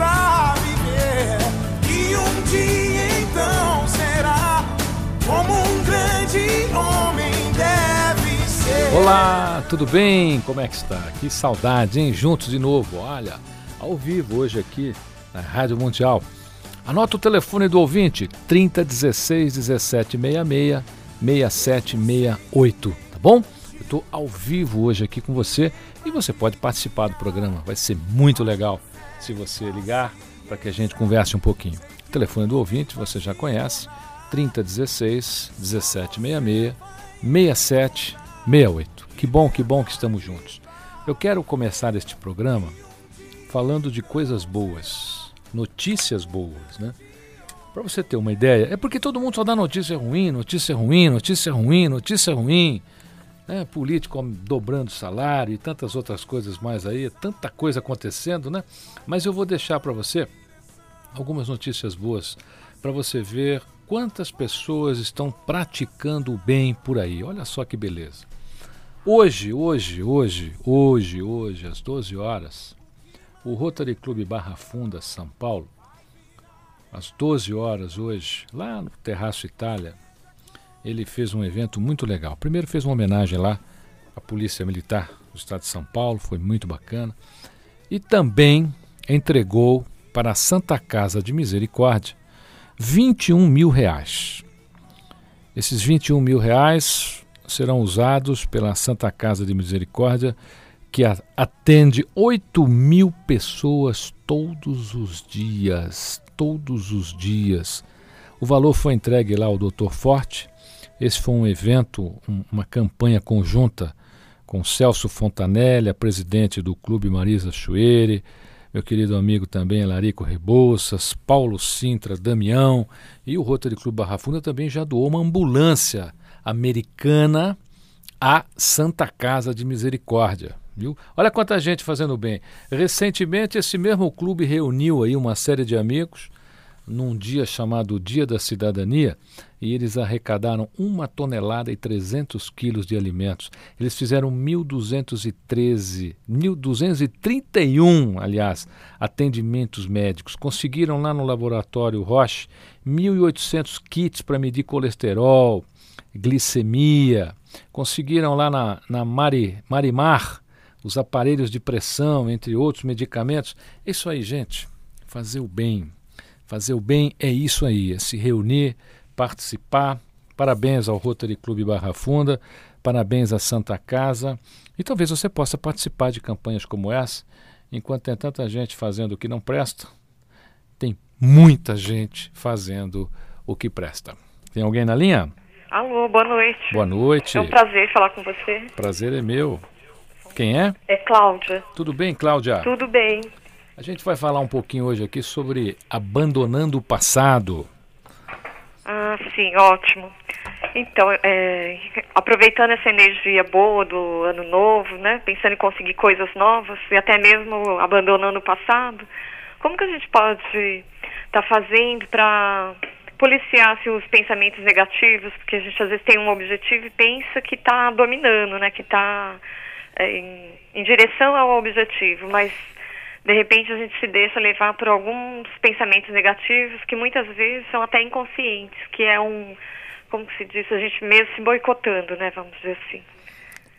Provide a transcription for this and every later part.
pra viver. E um dia então será como um grande homem deve ser. Olá, tudo bem? Como é que está? Que saudade, hein? Juntos de novo, olha, ao vivo hoje aqui na Rádio Mundial. Anota o telefone do ouvinte, 3016 1766 6768, tá bom? Eu estou ao vivo hoje aqui com você e você pode participar do programa. Vai ser muito legal se você ligar para que a gente converse um pouquinho. O telefone do ouvinte você já conhece, 3016 1766 6768. Que bom, que bom que estamos juntos. Eu quero começar este programa falando de coisas boas, notícias boas, né? Para você ter uma ideia, é porque todo mundo só dá notícia ruim, notícia ruim, notícia ruim, notícia ruim. Né? Político dobrando salário e tantas outras coisas mais aí, tanta coisa acontecendo, né? Mas eu vou deixar para você algumas notícias boas para você ver quantas pessoas estão praticando o bem por aí. Olha só que beleza. Hoje, hoje, hoje, hoje, hoje, às 12 horas, o Rotary Clube Barra Funda, São Paulo, às 12 horas hoje, lá no Terraço Itália, ele fez um evento muito legal. Primeiro fez uma homenagem lá à Polícia Militar do Estado de São Paulo, foi muito bacana. E também entregou para a Santa Casa de Misericórdia 21 mil reais. Esses 21 mil reais serão usados pela Santa Casa de Misericórdia, que atende 8 mil pessoas todos os dias. Todos os dias. O valor foi entregue lá ao Dr. Forte. Esse foi um evento, um, uma campanha conjunta com Celso Fontanelli, a presidente do Clube Marisa Chueire, meu querido amigo também Larico Rebouças, Paulo Sintra, Damião e o Rotary Clube Barra Funda também já doou uma ambulância americana à Santa Casa de Misericórdia. Viu? Olha quanta gente fazendo bem. Recentemente esse mesmo clube reuniu aí uma série de amigos num dia chamado Dia da Cidadania e eles arrecadaram uma tonelada e 300 quilos de alimentos. Eles fizeram 1.213, 1.231, aliás, atendimentos médicos. Conseguiram lá no laboratório Roche 1.800 kits para medir colesterol, glicemia. Conseguiram lá na, na Mari, Marimar os aparelhos de pressão, entre outros medicamentos. Isso aí, gente, fazer o bem. Fazer o bem é isso aí, é se reunir, participar. Parabéns ao Rotary Clube Barra Funda, parabéns à Santa Casa. E talvez você possa participar de campanhas como essa, enquanto tem tanta gente fazendo o que não presta, tem muita gente fazendo o que presta. Tem alguém na linha? Alô, boa noite. Boa noite. É um prazer falar com você. Prazer é meu. Quem é? É Cláudia. Tudo bem, Cláudia? Tudo bem. A gente vai falar um pouquinho hoje aqui sobre abandonando o passado. Ah, sim, ótimo. Então, é, aproveitando essa energia boa do ano novo, né, pensando em conseguir coisas novas e até mesmo abandonando o passado, como que a gente pode estar tá fazendo para policiar assim, os pensamentos negativos? Porque a gente às vezes tem um objetivo e pensa que está dominando, né, que está é, em, em direção ao objetivo, mas de repente a gente se deixa levar por alguns pensamentos negativos que muitas vezes são até inconscientes, que é um, como se diz, a gente mesmo se boicotando, né, vamos dizer assim.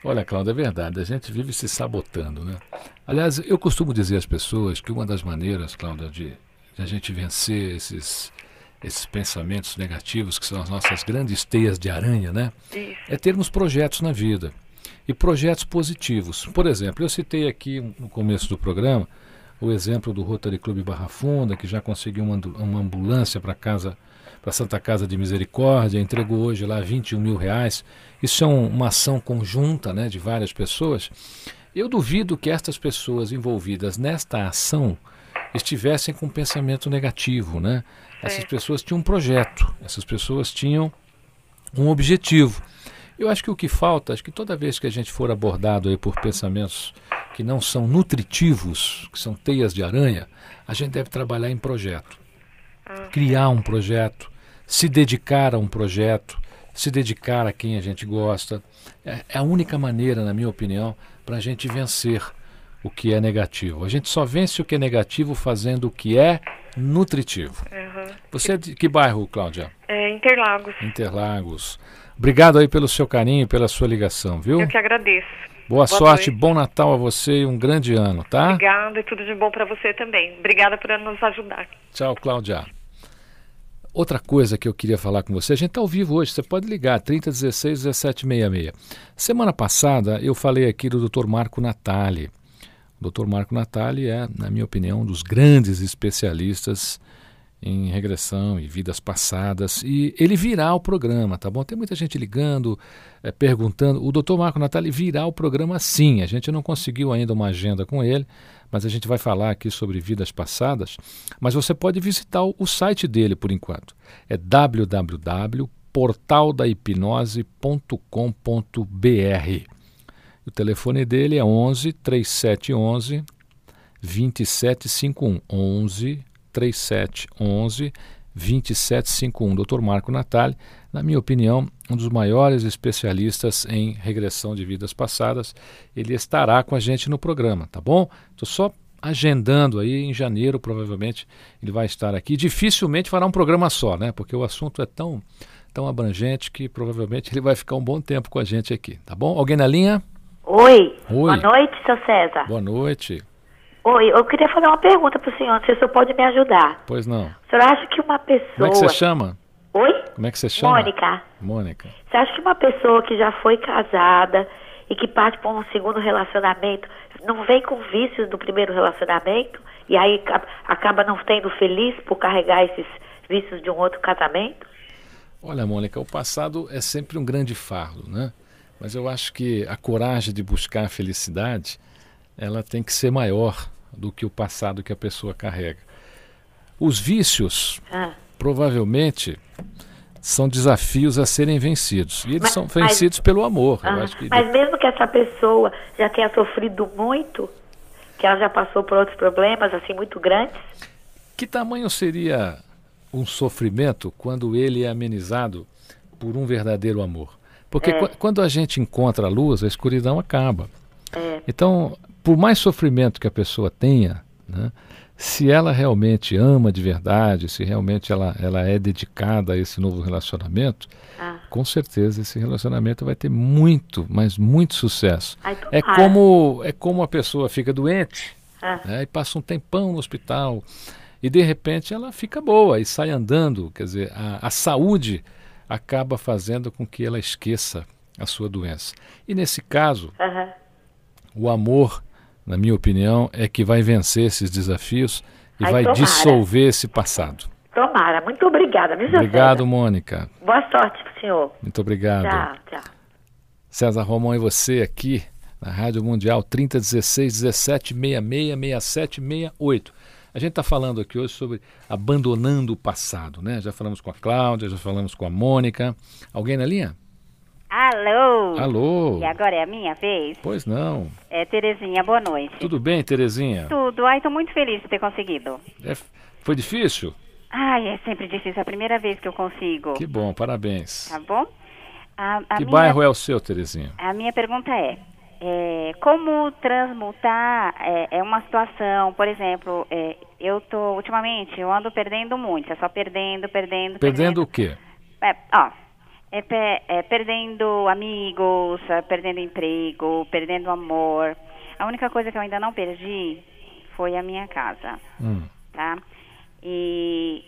Olha, Cláudia, é verdade. A gente vive se sabotando, né? Aliás, eu costumo dizer às pessoas que uma das maneiras, Cláudia, de, de a gente vencer esses, esses pensamentos negativos, que são as nossas grandes teias de aranha, né? Isso. É termos projetos na vida. E projetos positivos. Por exemplo, eu citei aqui no começo do programa o exemplo do Rotary Clube Barra Funda, que já conseguiu uma, uma ambulância para casa para Santa Casa de Misericórdia, entregou hoje lá 21 mil reais. Isso é um- uma ação conjunta né, de várias pessoas. Eu duvido que estas pessoas envolvidas nesta ação estivessem com pensamento negativo. Né? Essas Certo. pessoas tinham um projeto, essas pessoas tinham um objetivo. Eu acho que o que falta, acho que toda vez que a gente for abordado aí por pensamentos que não são nutritivos, que são teias de aranha, a gente deve trabalhar em projeto. Criar um projeto, se dedicar a um projeto, se dedicar a quem a gente gosta. É, é a única maneira, na minha opinião, para a gente vencer o que é negativo. A gente só vence o que é negativo fazendo o que é nutritivo. Aham. Você é de que bairro, Cláudia? É, Interlagos. Interlagos. Obrigado aí pelo seu carinho, pela sua ligação, viu? Eu que agradeço. Boa, Boa sorte, noite. bom Natal a você e um grande ano, tá? Obrigada e tudo de bom para você também. Obrigada por nos ajudar. Tchau, Cláudia. Outra coisa que eu queria falar com você, a gente está ao vivo hoje, você pode ligar, 3016 1766. Semana passada eu falei aqui do Dr. Marco Natali. O Dr. Marco Natali é, na minha opinião, um dos grandes especialistas em regressão e vidas passadas. E ele virá o programa, tá bom? Tem muita gente ligando, eh, perguntando. O Dr. Marco Natali virá o programa sim. A gente não conseguiu ainda uma agenda com ele, mas a gente vai falar aqui sobre vidas passadas. Mas você pode visitar o, o site dele por enquanto. É www.portaldahipnose.com.br. O telefone dele é 11 3711 2751 11 3711 2751. Dr. Marco Natali, na minha opinião, um dos maiores especialistas em regressão de vidas passadas. Ele estará com a gente no programa, tá bom? Estou só agendando aí em janeiro, provavelmente ele vai estar aqui. Dificilmente fará um programa só, né? Porque o assunto é tão, tão abrangente que provavelmente ele vai ficar um bom tempo com a gente aqui, tá bom? Alguém na linha? Oi. Oi. Boa noite, seu César. Boa noite. Oi, eu queria fazer uma pergunta pro senhor, se o senhor pode me ajudar. Pois não. O senhor acha que uma pessoa... Como é que você chama? Oi? Como é que você chama? Mônica. Mônica. Você acha que uma pessoa que já foi casada e que parte para um segundo relacionamento não vem com vícios do primeiro relacionamento e aí ca- acaba não tendo feliz por carregar esses vícios de um outro casamento? Olha, Mônica, o passado é sempre um grande fardo, né? Mas eu acho que a coragem de buscar a felicidade, ela tem que ser maior do que o passado que a pessoa carrega. Os vícios, Ah. provavelmente, são desafios a serem vencidos. E eles Mas- são mas- vencidos pelo amor. Ah, que Mas mesmo que essa pessoa já tenha sofrido muito, que ela já passou por outros problemas assim muito grandes, Que tamanho seria um sofrimento quando ele é amenizado por um verdadeiro amor? Porque É. qu- quando a gente encontra a luz, a escuridão acaba. É. Então, por mais sofrimento que a pessoa tenha, né, se ela realmente ama de verdade, se realmente ela, ela é dedicada a esse novo relacionamento, Ah. com certeza esse relacionamento vai ter muito, mas muito sucesso. É como, é como a pessoa fica doente Ah. né, e passa um tempão no hospital e de repente ela fica boa e sai andando. Quer dizer, a, a saúde acaba fazendo com que ela esqueça a sua doença. E nesse caso, o amor, na minha opinião, é que vai vencer esses desafios e Ai, vai tomara. dissolver esse passado. Tomara. Muito obrigada, viu, Obrigado, César? Mônica. Boa sorte pro senhor. Muito obrigado. Tchau, tchau. César Romão e você aqui na Rádio Mundial 3016 17 66 67 68. A gente está falando aqui hoje sobre abandonando o passado, né? Já falamos com a Cláudia, já falamos com a Mônica. Alguém na linha? Alô? Alô? E agora é a minha vez? Pois não. É, Terezinha, boa noite. Tudo bem, Terezinha? Tudo. Ai, tô muito feliz de ter conseguido. É, foi difícil? Ai, é sempre difícil. É a primeira vez que eu consigo. Que bom, parabéns. Tá bom? A, a Que minha, bairro é o seu, Terezinha? A minha pergunta é, é, como transmutar é, é uma situação, por exemplo, é, eu tô, ultimamente, eu ando perdendo muito, é só perdendo, perdendo, Perdendo o quê? É, ó, É, pe- é perdendo amigos, é perdendo emprego, perdendo amor. A única coisa que eu ainda não perdi foi a minha casa, Hum. tá? E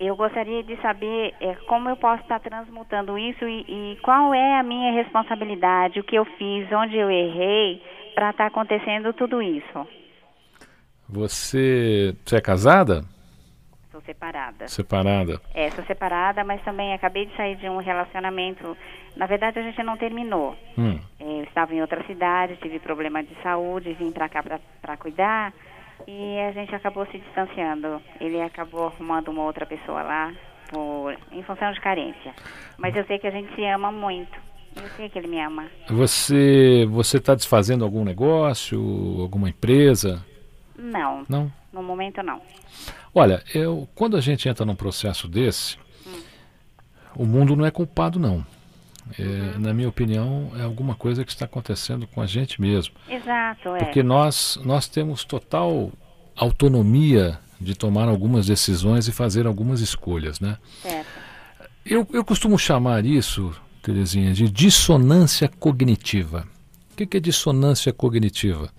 eu gostaria de saber é, como eu posso estar transmutando isso e, e qual é a minha responsabilidade, o que eu fiz, onde eu errei para estar acontecendo tudo isso. Você, você é casada? Separada. Separada? É, sou separada, mas também acabei de sair de um relacionamento. Na verdade, a gente não terminou. Hum. É, Eu estava em outra cidade, tive problema de saúde, vim para cá para cuidar e a gente acabou se distanciando. Ele acabou arrumando uma outra pessoa lá por, em função de carência. Mas eu sei que a gente se ama muito. Eu sei que ele me ama. Você você está desfazendo algum negócio, alguma empresa? Não, Não? no momento não. Olha, eu, quando a gente entra num processo desse, o mundo não é culpado, não. É, Na minha opinião, é alguma coisa que está acontecendo com a gente mesmo. Exato, é. Porque nós, nós temos total autonomia de tomar algumas decisões e fazer algumas escolhas, né? Certo. Eu, eu costumo chamar isso, Terezinha, de dissonância cognitiva. O que, que é dissonância cognitiva?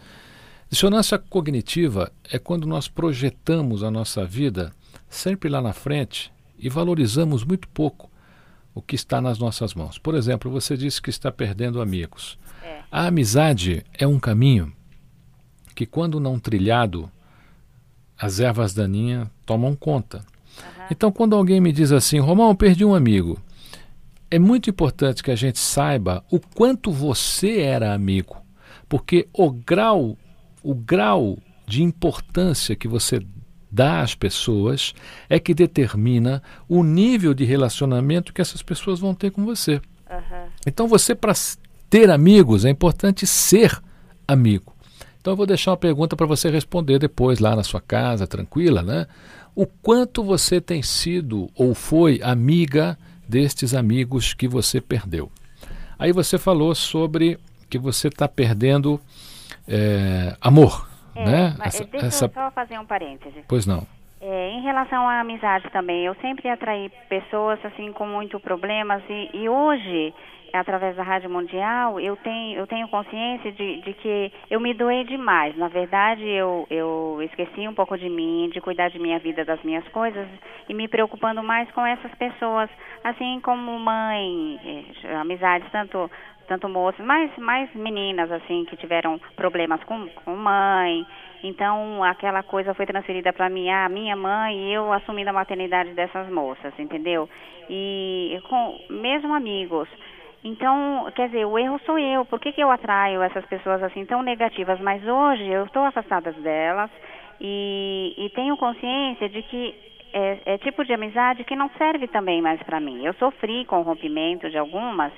Dissonância cognitiva é quando nós projetamos a nossa vida sempre lá na frente e valorizamos muito pouco o que está nas nossas mãos. Por exemplo, você disse que está perdendo amigos. É. A amizade é um caminho que, quando não trilhado, as ervas daninhas tomam conta. Então, quando alguém me diz assim, Romão, eu perdi um amigo, é muito importante que a gente saiba o quanto você era amigo, porque o grau, o grau de importância que você dá às pessoas é que determina o nível de relacionamento que essas pessoas vão ter com você. Aham. Então, você, para ter amigos, é importante ser amigo. Então, eu vou deixar uma pergunta para você responder depois, lá na sua casa, tranquila, né? O quanto você tem sido ou foi amiga destes amigos que você perdeu? Aí você falou sobre que você está perdendo eh, amor, É, né? Essa- deixa essa- eu só fazer um parêntese. Pois não. É, em relação à amizade também, eu sempre atraí pessoas assim com muito problemas e, e hoje, através da Rádio Mundial, eu tenho, eu tenho consciência de, de que eu me doei demais. Na verdade, eu, eu esqueci um pouco de mim, de cuidar de minha vida, das minhas coisas e me preocupando mais com essas pessoas, assim como mãe, eh, amizades tanto tanto moças, mais mais meninas assim que tiveram problemas com, com mãe. Então aquela coisa foi transferida para mim, a minha mãe e eu assumindo a maternidade dessas moças, entendeu? E com mesmo amigos. Então, quer dizer, o erro sou eu. Por que, que eu atraio essas pessoas assim tão negativas? Mas hoje eu estou afastada delas e, e tenho consciência de que é, é tipo de amizade que não serve também mais para mim. Eu sofri com o rompimento de algumas,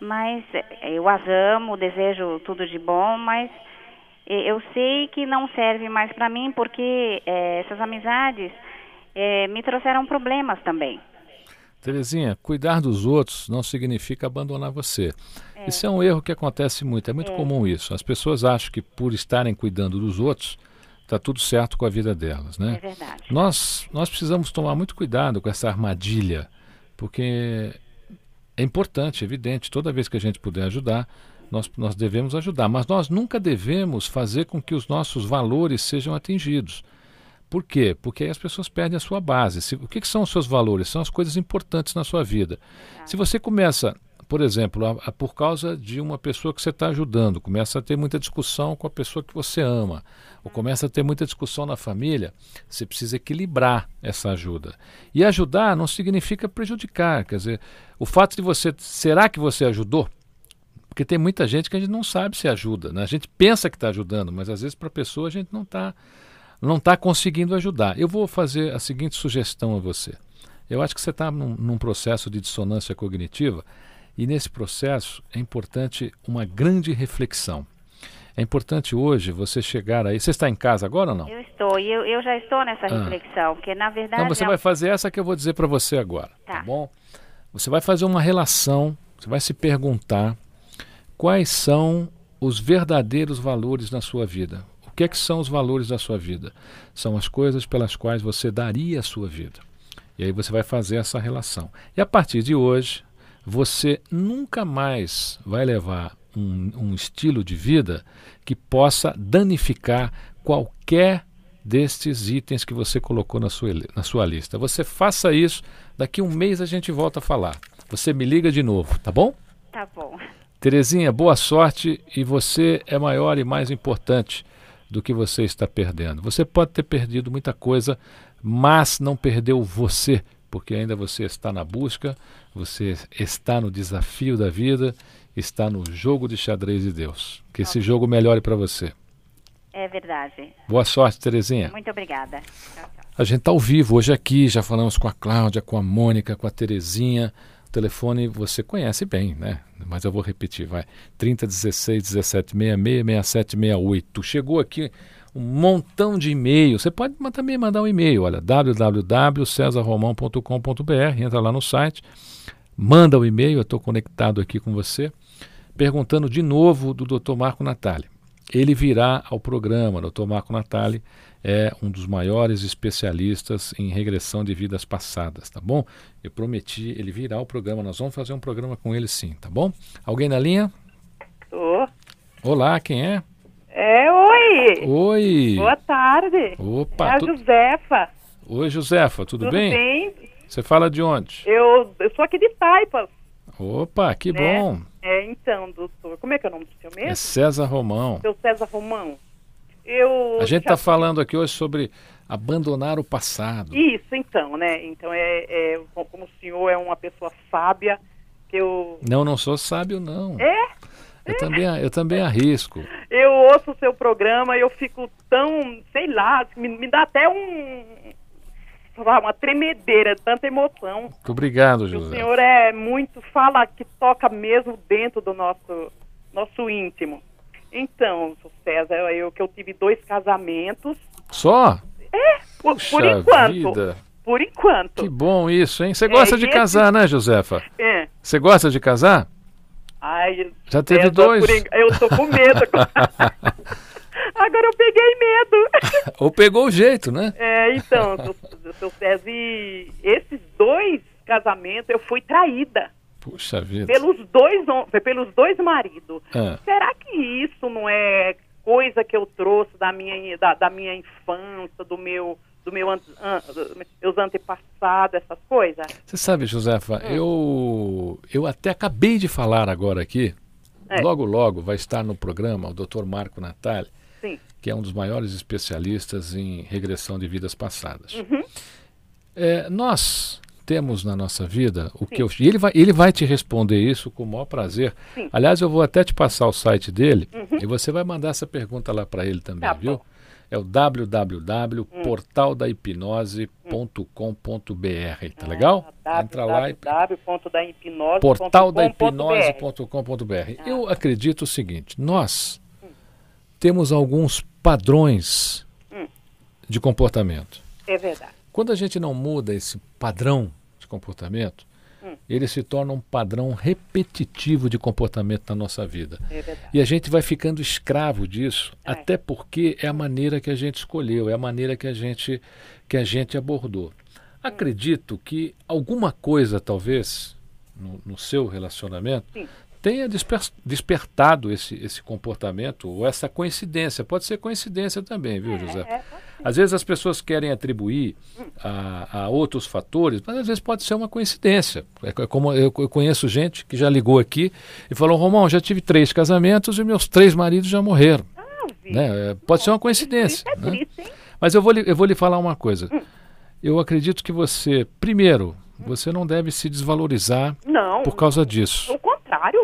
mas eu as amo, desejo tudo de bom, mas eu sei que não serve mais para mim porque é, essas amizades é, me trouxeram problemas também. Terezinha, cuidar dos outros não significa abandonar você. Isso é um erro que acontece muito, é muito comum isso. As pessoas acham que por estarem cuidando dos outros, está tudo certo com a vida delas, né? É verdade. Nós, nós precisamos tomar muito cuidado com essa armadilha, porque é importante, evidente, toda vez que a gente puder ajudar, nós, nós devemos ajudar, mas nós nunca devemos fazer com que os nossos valores sejam atingidos. Por quê? Porque aí as pessoas perdem a sua base. Se- o que, que são os seus valores? São as coisas importantes na sua vida. Se você começa, por exemplo, a, a- por causa de uma pessoa que você está ajudando, começa a ter muita discussão com a pessoa que você ama, ou começa a ter muita discussão na família, você precisa equilibrar essa ajuda. E ajudar não significa prejudicar. Quer dizer, o fato de você. Será que você ajudou? Porque tem muita gente que a gente não sabe se ajuda. Né? A gente pensa que está ajudando, mas às vezes para a pessoa a gente não está não está conseguindo ajudar. Eu vou fazer a seguinte sugestão a você. Eu acho que você está num, num processo de dissonância cognitiva e nesse processo é importante uma grande reflexão. É importante hoje você chegar aí. Você está em casa agora ou não? Eu estou, e eu, eu já estou nessa Ah. reflexão, porque na verdade. Então você é- vai fazer essa que eu vou dizer para você agora, tá. Tá. bom? Você vai fazer uma relação, você vai se perguntar quais são os verdadeiros valores na sua vida. O que é que são os valores da sua vida? São as coisas pelas quais você daria a sua vida. E aí você vai fazer essa relação. E a partir de hoje, você nunca mais vai levar um, um estilo de vida que possa danificar qualquer destes itens que você colocou na sua, na sua lista. Você faça isso, daqui um mês a gente volta a falar. Você me liga de novo, tá bom? Tá bom. Terezinha, boa sorte e você é maior e mais importante do que você está perdendo. Você pode ter perdido muita coisa, mas não perdeu você, porque ainda você está na busca, você está no desafio da vida, está no jogo de xadrez de Deus. Que esse jogo melhore para você. É verdade. Boa sorte, Terezinha. Muito obrigada. Tchau, tchau. A gente está ao vivo hoje aqui, já falamos com a Cláudia, com a Mônica, com a Terezinha. Telefone você conhece bem, né? Mas eu vou repetir, vai. 3016 1766 6768. Chegou aqui um montão de e-mail. Você pode também mandar um e-mail, olha, www.cesarromão.com.br, entra lá no site, manda o um e-mail, eu estou conectado aqui com você, perguntando de novo do Dr. Marco Natali ele virá ao programa. Dr. Marco Natali é um dos maiores especialistas em regressão de vidas passadas, tá bom? Eu prometi, ele virá ao programa. Nós vamos fazer um programa com ele sim, tá bom? Alguém na linha? Tô. Olá, quem é? É, oi. Oi. Boa tarde. Opa. É a tu... Josefa. Oi, Josefa, tudo, Tudo bem? bem? Você fala de onde? Eu, eu sou aqui de Taipas. Opa, que né? bom. É, então, doutor, como é que é o nome do seu mesmo? É César Romão. Seu César Romão. Eu A gente está falando aqui hoje sobre abandonar o passado. Isso, então, né? Então, é, é como o senhor é uma pessoa sábia, que eu, Não, não sou sábio, não. É? Eu também, eu também arrisco. eu ouço o seu programa e eu fico tão, sei lá, me, me dá até um, uma tremedeira, tanta emoção. Muito obrigado, O José. senhor é muito, fala que toca mesmo dentro do nosso, nosso íntimo. Então, seu César, eu, eu que eu tive dois casamentos. Só? Por, por Puxa enquanto. vida. Por enquanto. Que bom isso, hein? Você gosta É, de casar, né, Josefa? É. Você gosta de casar? Ai, Já teve dois? por Eu tô com medo. Agora eu peguei medo. Ou pegou o jeito, né? É, então, seu, seu César, e esses dois casamentos eu fui traída Puxa vida. pelos dois, pelos dois maridos. Ah, Será que isso não é coisa que eu trouxe da minha, da, da minha infância, do meu, do meu an, meus antepassados, essas coisas? você sabe, Josefa, Hum. eu, eu até acabei de falar agora aqui. É. Logo, logo vai estar no programa o Dr. Marco Natali, Sim. que é um dos maiores especialistas em regressão de vidas passadas. Uhum. É, nós temos na nossa vida o que eu. E ele vai, ele vai te responder isso com o maior prazer. Sim. Uhum. Aliás, eu vou até te passar o site dele e você vai mandar essa pergunta lá para ele também, Tá viu? É o www.portaldahipnose.com.br, tá legal? Ah, Entra lá e portaldahipnose.com.br. Eu acredito o seguinte: nós temos alguns padrões Hum. de comportamento. É verdade. Quando a gente não muda esse padrão de comportamento, Hum. ele se torna um padrão repetitivo de comportamento na nossa vida. É. E a gente vai ficando escravo disso, É. até porque é a maneira que a gente escolheu, é a maneira que a gente, que a gente abordou. Acredito que alguma coisa, talvez, no, no seu relacionamento, Sim. Tenha desper- despertado esse, esse comportamento ou essa coincidência. Pode ser coincidência também, viu, José? É, Às vezes as pessoas querem atribuir a, a outros fatores, mas às vezes pode ser uma coincidência. É co- como eu, eu conheço gente que já ligou aqui e falou: Romão, já tive três casamentos e meus três maridos já morreram. Ah. Né? É, Pode ser uma coincidência. É né? Mas eu vou, lhe, eu vou lhe falar uma coisa. Eu acredito que você, primeiro, você não deve se desvalorizar Não. por causa disso.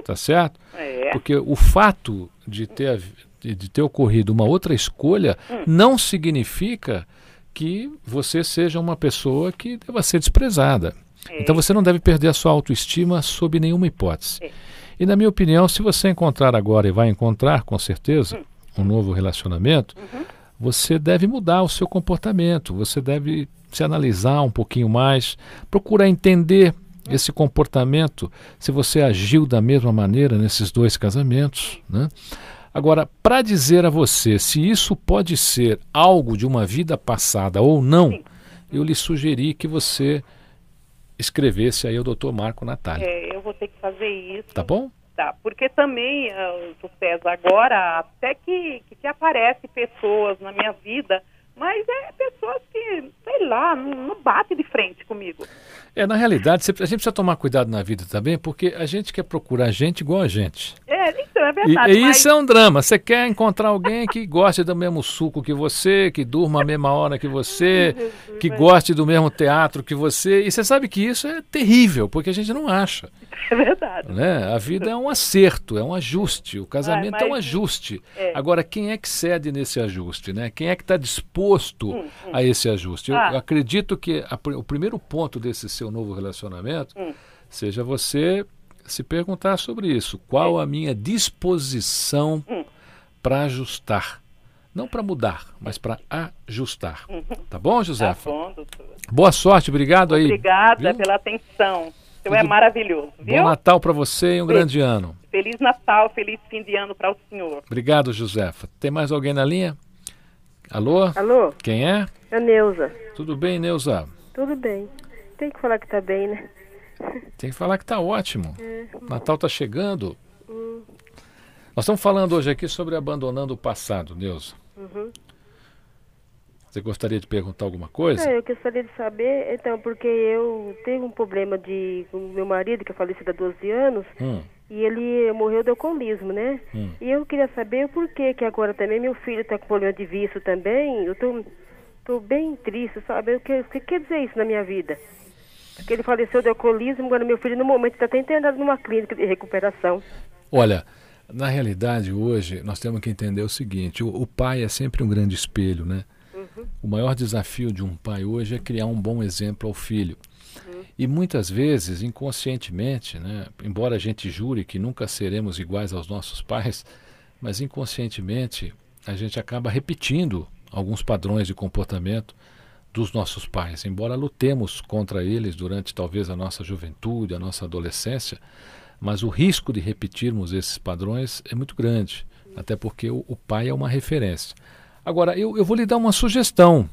Tá certo? É. Porque o fato de ter, de ter ocorrido uma outra escolha Hum. não significa que você seja uma pessoa que deva ser desprezada. É. Então você não deve perder a sua autoestima sob nenhuma hipótese. É. E na minha opinião, se você encontrar agora e vai encontrar com certeza Hum. um novo relacionamento, Uhum. você deve mudar o seu comportamento, você deve se analisar um pouquinho mais, procurar entender esse comportamento, se você agiu da mesma maneira nesses dois casamentos. Né? Agora, para dizer a você se isso pode ser algo de uma vida passada ou não, Sim. eu lhe sugeri que você escrevesse aí ao doutor Marco Natália. É, eu vou ter que fazer isso. Tá bom? Tá, porque também, uh, César, agora até que, que, que aparecem pessoas na minha vida, mas é pessoas que, sei lá, não, não bate de comigo. É, na realidade, a gente precisa tomar cuidado na vida também, porque a gente quer procurar gente igual a gente. Verdade. E, mas... isso é um drama. Você quer encontrar alguém que goste do mesmo suco que você, que durma a mesma hora que você, que goste do mesmo teatro que você. E você sabe que isso é terrível, porque a gente não acha. É verdade. Né? A vida é um acerto, é um ajuste. O casamento mas- é um ajuste. é. Agora, quem é que cede nesse ajuste? Né? Quem é que está disposto a esse ajuste? Eu, Hum, Ah. eu acredito que a o primeiro ponto desse seu novo relacionamento Hum. seja você se perguntar sobre isso. Qual a minha disposição Hum. para ajustar? Não para mudar, mas para ajustar. Tá bom, Tá Josefa? bom, doutor. Boa sorte, obrigado aí. Obrigada viu? pela atenção. Senhor é maravilhoso, Bom viu? Natal para você e um Beijo. grande ano. Feliz Natal, feliz fim de ano para o senhor. Obrigado, Josefa. Tem mais alguém na linha? Alô? Alô, Quem é? é Neuza. Tudo bem, Neuza? Tudo bem. Tem que falar que tá bem, né? Tem que falar que tá ótimo. É. Natal tá chegando. Hum. Nós estamos falando hoje aqui sobre abandonando o passado, Neuza. Uhum. Você gostaria de perguntar alguma coisa? É, eu gostaria de saber, então, porque eu tive um problema de com meu marido, que é falecido há 12 anos, Hum, e ele morreu de alcoolismo, né? hum. E eu queria saber o porquê que agora também meu filho está com problema de vício também. Eu tô, tô bem triste, sabe? O que quer dizer isso na minha vida? Porque ele faleceu de alcoolismo, agora meu filho no momento está até internado numa clínica de recuperação. Olha, na realidade hoje nós temos que entender o seguinte: o, o pai é sempre um grande espelho, né? O maior desafio de um pai hoje é criar um bom exemplo ao filho. E muitas vezes, inconscientemente, né, embora a gente jure que nunca seremos iguais aos nossos pais, mas inconscientemente a gente acaba repetindo alguns padrões de comportamento dos nossos pais. Embora lutemos contra eles durante talvez a nossa juventude, a nossa adolescência, mas o risco de repetirmos esses padrões é muito grande, até porque o, o pai é uma referência. Agora, eu, eu vou lhe dar uma sugestão,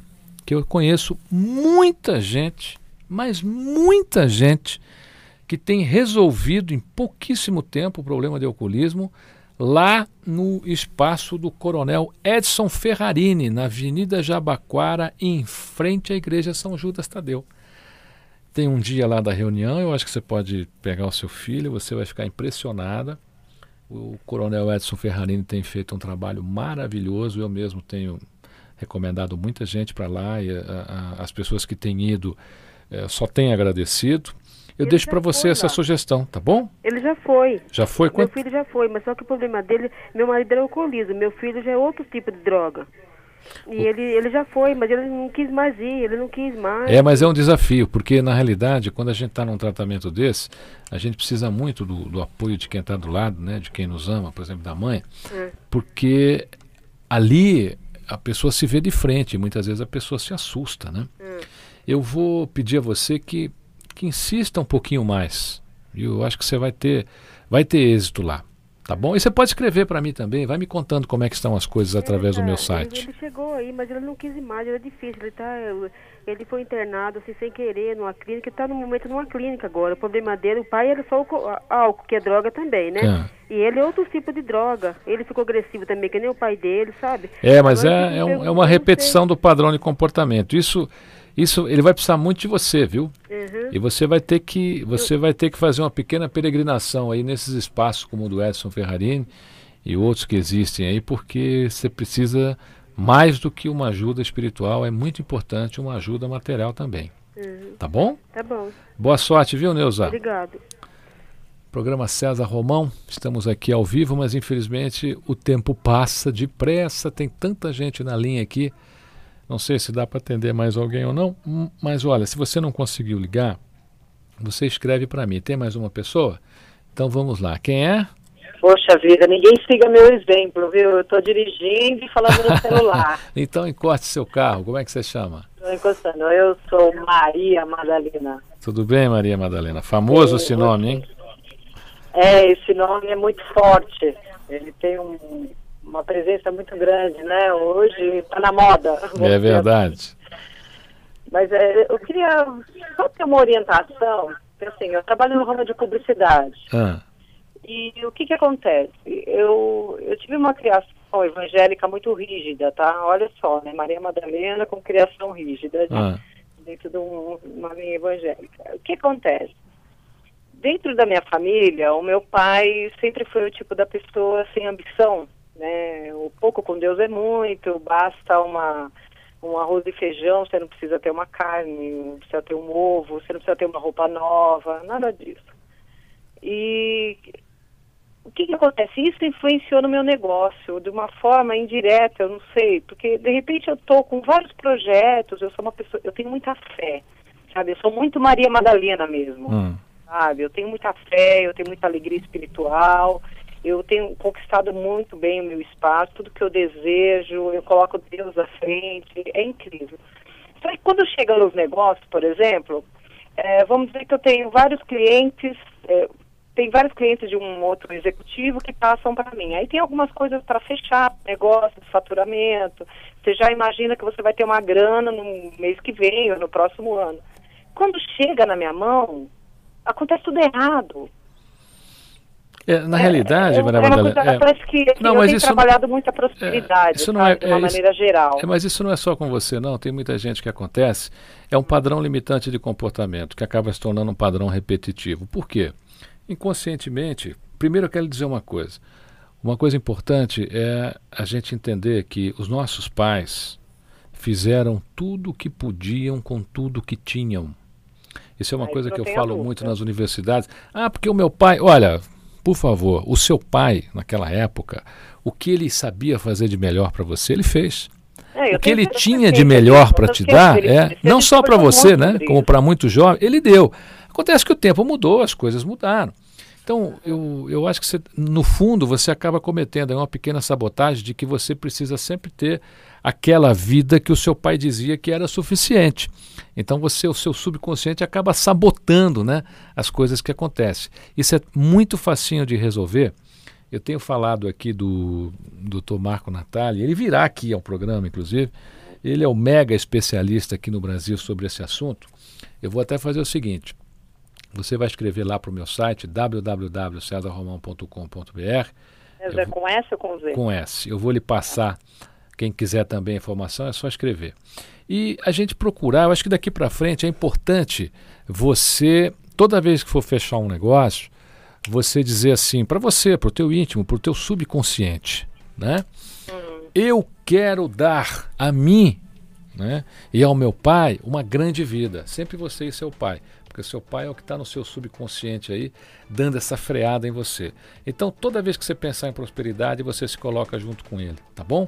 que eu conheço muita gente, mas muita gente, que tem resolvido em pouquíssimo tempo o problema de alcoolismo lá no espaço do Coronel Edson Ferrarini, na Avenida Jabaquara, em frente à Igreja São Judas Tadeu. Tem um dia lá da reunião, eu acho que você pode pegar o seu filho, você vai ficar impressionada. O Coronel Edson Ferrarini tem feito um trabalho maravilhoso, eu mesmo tenho recomendado muita gente para lá e a- a- as pessoas que têm ido eh, só têm agradecido. Eu Ele deixo para você essa lá. sugestão, tá bom? Ele já foi. Já foi? Meu Quanto? filho já foi, mas só que o problema dele, meu marido era alcoolismo, meu filho já é outro tipo de droga. E ele, ele já foi, mas ele não quis mais ir, ele não quis mais. É, mas é um desafio, porque na realidade, quando a gente está num tratamento desse, a gente precisa muito do, do apoio de quem está do lado, né, de quem nos ama, por exemplo, da mãe, É. porque ali a pessoa se vê de frente, e muitas vezes a pessoa se assusta, né? Eu vou pedir a você que, que insista um pouquinho mais. E eu acho que você vai ter, vai ter êxito lá. Tá bom? E você pode escrever para mim também, vai me contando como é que estão as coisas através do Ele meu tá- site. Ele, ele chegou aí, mas ele não quis ir mais, era difícil. Ele, tá, ele foi internado assim, sem querer numa clínica, está no momento numa clínica agora. O problema dele, o pai era só o co- álcool, que é droga também, né? É. E ele é outro tipo de droga. Ele ficou agressivo também, que nem o pai dele, sabe? É, mas Agora é, é, um- é uma repetição do padrão de comportamento. Isso, isso ele vai precisar muito de você, viu? Uhum. E você vai ter que você vai ter que fazer uma pequena peregrinação aí nesses espaços como o do Edson Ferrarini e outros que existem aí, porque você precisa mais do que uma ajuda espiritual, é muito importante uma ajuda material também. Uhum. Tá bom? Tá bom, Boa sorte, viu, Neuza? obrigado. Programa César Romão, estamos aqui ao vivo, mas infelizmente o tempo passa depressa, tem tanta gente na linha aqui. Não sei se dá para atender mais alguém ou não, hum, mas olha, se você não conseguiu ligar, você escreve para mim. Tem mais uma pessoa? Então vamos lá. Quem é? Poxa vida, ninguém siga meu exemplo, viu? Eu tô dirigindo e falando no celular. Então encoste seu carro. Como é que você chama? tô encostando. Eu sou Maria Madalena. Tudo bem, Maria Madalena? Famoso esse nome, hein? É, esse nome é muito forte. Ele tem um- uma presença muito grande, né? Hoje tá na moda. É verdade. Mas é, eu queria só ter uma orientação, assim, eu trabalho no ramo de publicidade. Ah, E o que que acontece? Eu, eu tive uma criação evangélica muito rígida, tá? Olha só, né? Maria Madalena com criação rígida ah, dentro de um- uma linha evangélica. O que acontece? Dentro da minha família, o meu pai sempre foi o tipo da pessoa sem ambição, né? O pouco com Deus é muito, basta uma um arroz e feijão, você não precisa ter uma carne, não precisa ter um ovo, você não precisa ter uma roupa nova, nada disso. E o que, que acontece? Isso influenciou no meu negócio de uma forma indireta, eu não sei, porque de repente eu estou com vários projetos, eu sou uma pessoa, eu tenho muita fé, sabe? Eu sou muito Maria Madalena mesmo, hum. sabe? Eu tenho muita fé, eu tenho muita alegria espiritual, eu tenho conquistado muito bem o meu espaço, tudo que eu desejo, eu coloco Deus à frente, é incrível. Só que quando chega nos negócios, por exemplo, eh, vamos dizer que eu tenho vários clientes, eh, tem vários clientes de um outro executivo que passam para mim. Aí tem algumas coisas para fechar, negócio, faturamento. Você já imagina que você vai ter uma grana no mês que vem ou no próximo ano. Quando chega na minha mão, acontece tudo errado. É, na realidade, é, Maria é uma Madalena, é- parece que assim, Não, eu mas tenho isso não- trabalhado muita prosperidade, isso não sabe, é- de uma é isso- maneira geral. É, mas isso não é só com você, não. Tem muita gente que acontece. É um padrão limitante de comportamento que acaba se tornando um padrão repetitivo. Por quê? Inconscientemente, primeiro eu quero dizer uma coisa. Uma coisa importante é a gente entender que os nossos pais fizeram tudo o que podiam com tudo que tinham. Isso é uma Ah, coisa que eu falo muito nas universidades. Ah, porque o meu pai. Olha, por favor, o seu pai, naquela época, o que ele sabia fazer de melhor para você, ele fez. É, O que ele tinha de melhor para te dar, é, não só para você, né, como para muito jovem, ele deu. Acontece que o tempo mudou, as coisas mudaram. Então, eu, eu acho que você, no fundo você acaba cometendo uma pequena sabotagem de que você precisa sempre ter aquela vida que o seu pai dizia que era suficiente. Então você, o seu subconsciente acaba sabotando, né, as coisas que acontecem. Isso é muito facinho de resolver. Eu tenho falado aqui do Dr. Marco Natali, ele virá aqui ao programa, inclusive. Ele é o mega especialista aqui no Brasil sobre esse assunto. Eu vou até fazer o seguinte: você vai escrever lá para o meu site www.cesarromão.com.br É Zé, com S ou com Z? com S. Eu vou lhe passar, quem quiser também informação, é só escrever. E a gente procurar, eu acho que daqui para frente é importante você, toda vez que for fechar um negócio, você dizer assim, para você, para o teu íntimo, para o teu subconsciente, né? Eu quero dar a mim né, e ao meu pai uma grande vida. Sempre você e seu pai. Porque seu pai é o que está no seu subconsciente aí, dando essa freada em você. Então, toda vez que você pensar em prosperidade, você se coloca junto com ele, tá bom?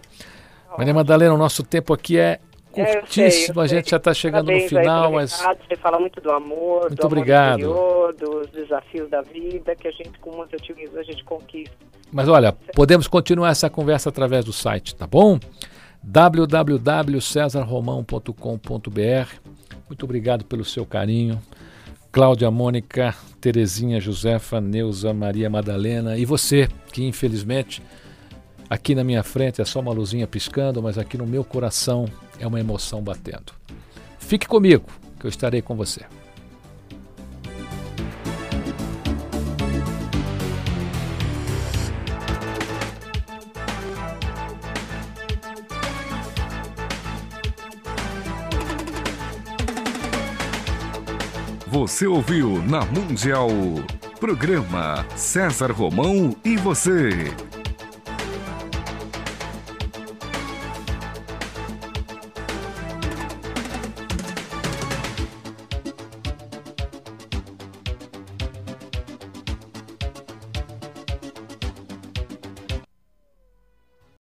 Maria Madalena, o nosso tempo aqui é É, curtíssimo, a sei. gente já está chegando Parabéns no final, mas Você fala muito do amor, Muito do amor obrigado. interior, dos desafios da vida, que a gente, com muito otimismo, a gente conquista. Mas olha, podemos continuar essa conversa através do site, tá bom? www.cesarromão.com.br Muito obrigado pelo seu carinho. Cláudia Mônica, Terezinha, Josefa, Neuza, Maria Madalena e você, que infelizmente aqui na minha frente é só uma luzinha piscando, mas aqui no meu coração é uma emoção batendo. Fique comigo, que eu estarei com você. Você ouviu na Mundial. Programa César Romão e você.